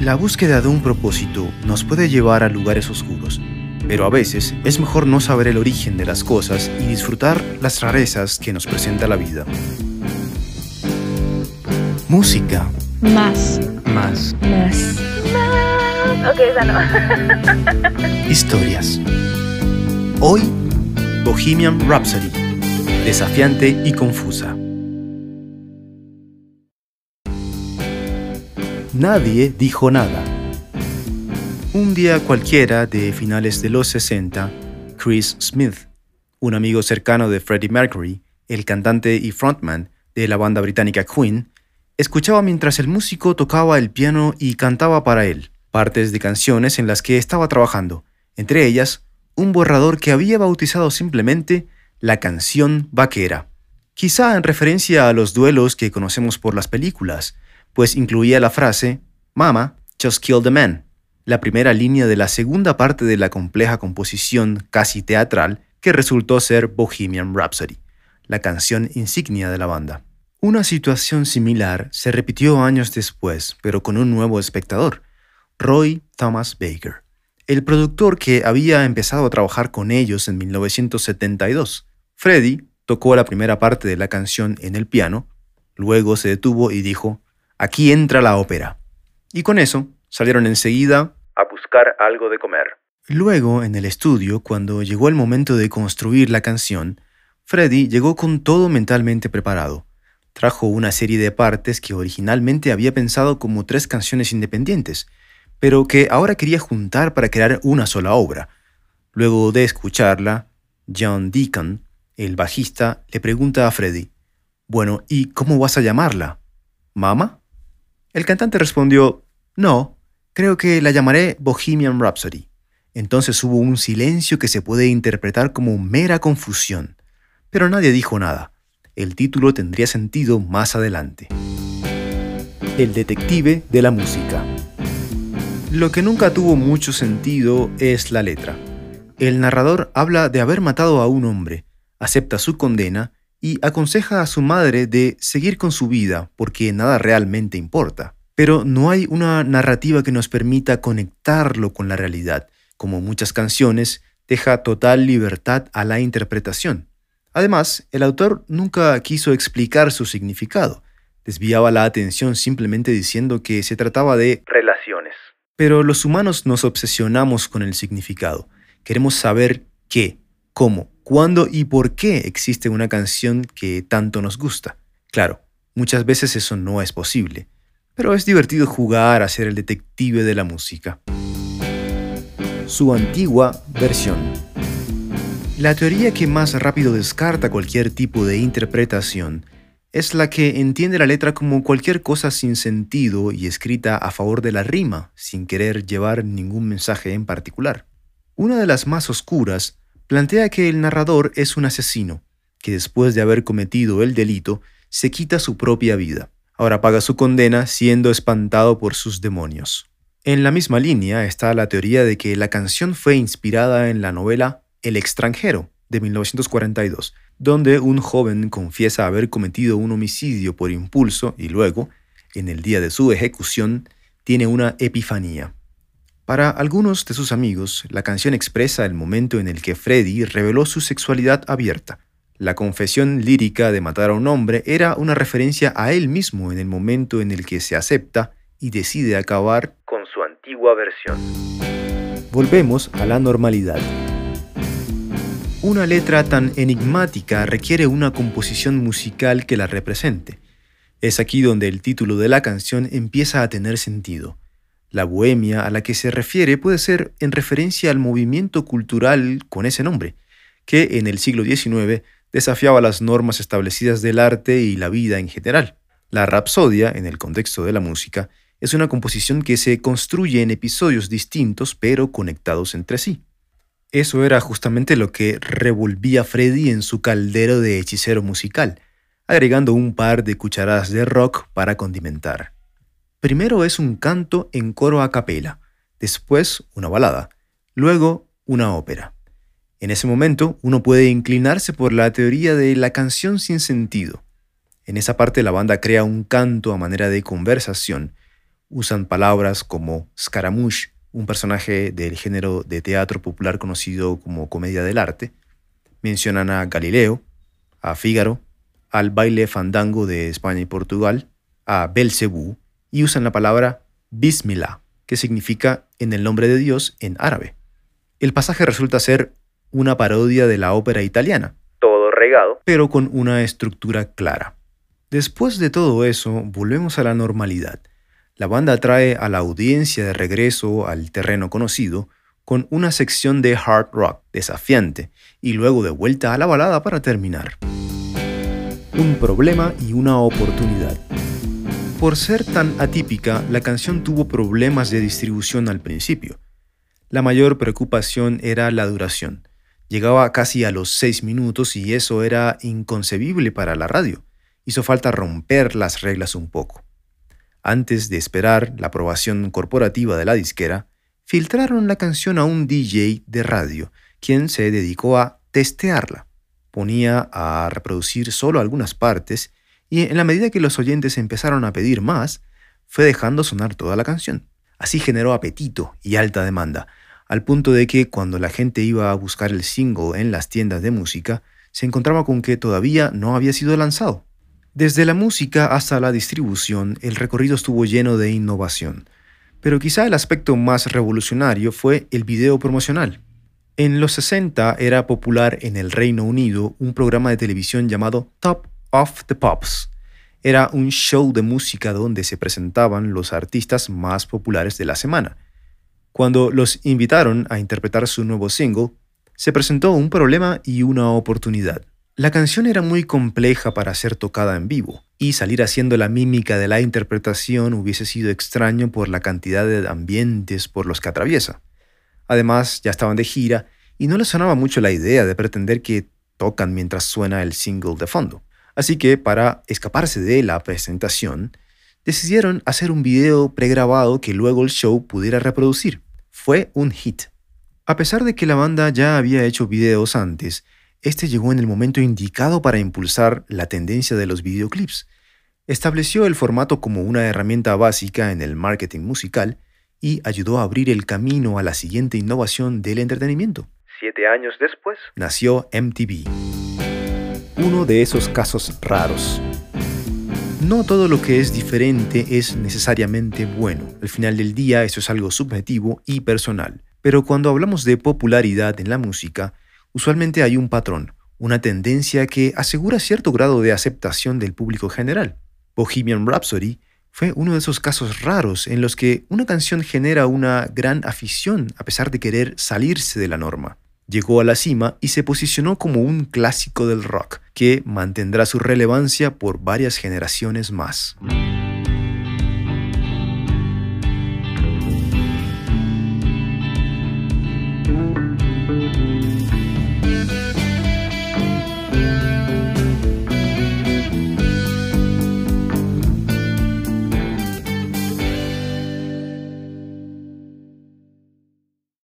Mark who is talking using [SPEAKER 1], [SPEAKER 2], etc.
[SPEAKER 1] La búsqueda de un propósito nos puede llevar a lugares oscuros, pero a veces es mejor no saber el origen de las cosas y disfrutar las rarezas que nos presenta la vida. Música.
[SPEAKER 2] Más.
[SPEAKER 1] Más.
[SPEAKER 2] Más.
[SPEAKER 3] Ok, esa no.
[SPEAKER 1] Historias. Hoy, Bohemian Rhapsody. Desafiante y confusa. Nadie dijo nada. Un día cualquiera de finales de los 60, Chris Smith, un amigo cercano de Freddie Mercury, el cantante y frontman de la banda británica Queen, escuchaba mientras el músico tocaba el piano y cantaba para él, partes de canciones en las que estaba trabajando, entre ellas un borrador que había bautizado simplemente la canción vaquera, quizá en referencia a los duelos que conocemos por las películas, pues incluía la frase Mama, just killed the man, la primera línea de la segunda parte de la compleja composición casi teatral que resultó ser Bohemian Rhapsody, la canción insignia de la banda. Una situación similar se repitió años después, pero con un nuevo espectador, Roy Thomas Baker, el productor que había empezado a trabajar con ellos en 1972. Freddie tocó la primera parte de la canción en el piano, luego se detuvo y dijo, aquí entra la ópera. Y con eso salieron enseguida a buscar algo de comer. Luego, en el estudio, cuando llegó el momento de construir la canción, Freddy llegó con todo mentalmente preparado. Trajo una serie de partes que originalmente había pensado como tres canciones independientes, pero que ahora quería juntar para crear una sola obra. Luego de escucharla, John Deacon, el bajista, le pregunta a Freddy, Bueno, ¿y cómo vas a llamarla? ¿Mama? El cantante respondió, no, creo que la llamaré Bohemian Rhapsody. Entonces hubo un silencio que se puede interpretar como mera confusión, pero nadie dijo nada. El título tendría sentido más adelante. El detective de la música. Lo que nunca tuvo mucho sentido es la letra. El narrador habla de haber matado a un hombre, acepta su condena y aconseja a su madre de seguir con su vida porque nada realmente importa. Pero no hay una narrativa que nos permita conectarlo con la realidad. Como muchas canciones, deja total libertad a la interpretación. Además, el autor nunca quiso explicar su significado. Desviaba la atención simplemente diciendo que se trataba de relaciones. Pero los humanos nos obsesionamos con el significado. Queremos saber qué, cómo, cuándo y por qué existe una canción que tanto nos gusta. Claro, muchas veces eso no es posible, pero es divertido jugar a ser el detective de la música. Su antigua versión. La teoría que más rápido descarta cualquier tipo de interpretación es la que entiende la letra como cualquier cosa sin sentido y escrita a favor de la rima, sin querer llevar ningún mensaje en particular. Una de las más oscuras plantea que el narrador es un asesino, que después de haber cometido el delito, se quita su propia vida. Ahora paga su condena siendo espantado por sus demonios. En la misma línea está la teoría de que la canción fue inspirada en la novela El extranjero, de 1942, donde un joven confiesa haber cometido un homicidio por impulso y luego, en el día de su ejecución, tiene una epifanía. Para algunos de sus amigos, la canción expresa el momento en el que Freddy reveló su sexualidad abierta. La confesión lírica de matar a un hombre era una referencia a él mismo en el momento en el que se acepta y decide acabar con su antigua versión. Volvemos a la normalidad. Una letra tan enigmática requiere una composición musical que la represente. Es aquí donde el título de la canción empieza a tener sentido. La bohemia a la que se refiere puede ser en referencia al movimiento cultural con ese nombre, que en el siglo XIX desafiaba las normas establecidas del arte y la vida en general. La rapsodia, en el contexto de la música, es una composición que se construye en episodios distintos pero conectados entre sí. Eso era justamente lo que revolvía Freddy en su caldero de hechicero musical, agregando un par de cucharadas de rock para condimentar. Primero es un canto en coro a capela, después una balada, luego una ópera. En ese momento uno puede inclinarse por la teoría de la canción sin sentido. En esa parte la banda crea un canto a manera de conversación, Usan palabras como Scaramouche, un personaje del género de teatro popular conocido como comedia del arte. Mencionan a Galileo, a Fígaro, al baile fandango de España y Portugal, a Belcebú, y usan la palabra Bismillah, que significa en el nombre de Dios en árabe. El pasaje resulta ser una parodia de la ópera italiana,
[SPEAKER 3] todo regado,
[SPEAKER 1] pero con una estructura clara. Después de todo eso, volvemos a la normalidad. La banda trae a la audiencia de regreso al terreno conocido con una sección de hard rock desafiante y luego de vuelta a la balada para terminar. Un problema y una oportunidad. Por ser tan atípica, la canción tuvo problemas de distribución al principio. La mayor preocupación era la duración. Llegaba casi a los seis minutos y eso era inconcebible para la radio hizo falta romper las reglas un poco. Antes de esperar la aprobación corporativa de la disquera, filtraron la canción a un DJ de radio, quien se dedicó a testearla. Ponía a reproducir solo algunas partes y en la medida que los oyentes empezaron a pedir más, fue dejando sonar toda la canción. Así generó apetito y alta demanda, al punto de que cuando la gente iba a buscar el single en las tiendas de música, se encontraba con que todavía no había sido lanzado. Desde la música hasta la distribución, el recorrido estuvo lleno de innovación, pero quizá el aspecto más revolucionario fue el video promocional. En los 60 era popular en el Reino Unido un programa de televisión llamado Top of the Pops. Era un show de música donde se presentaban los artistas más populares de la semana. Cuando los invitaron a interpretar su nuevo single, se presentó un problema y una oportunidad. La canción era muy compleja para ser tocada en vivo, y salir haciendo la mímica de la interpretación hubiese sido extraño por la cantidad de ambientes por los que atraviesa. Además, ya estaban de gira y no les sonaba mucho la idea de pretender que tocan mientras suena el single de fondo. Así que, para escaparse de la presentación, decidieron hacer un video pregrabado que luego el show pudiera reproducir. Fue un hit. A pesar de que la banda ya había hecho videos antes, este llegó en el momento indicado para impulsar la tendencia de los videoclips. Estableció el formato como una herramienta básica en el marketing musical y ayudó a abrir el camino a la siguiente innovación del entretenimiento.
[SPEAKER 3] Siete años después,
[SPEAKER 1] nació MTV. Uno de esos casos raros. No todo lo que es diferente es necesariamente bueno. Al final del día eso es algo subjetivo y personal. Pero cuando hablamos de popularidad en la música, usualmente hay un patrón, una tendencia que asegura cierto grado de aceptación del público general. Bohemian Rhapsody fue uno de esos casos raros en los que una canción genera una gran afición a pesar de querer salirse de la norma. Llegó a la cima y se posicionó como un clásico del rock, que mantendrá su relevancia por varias generaciones más.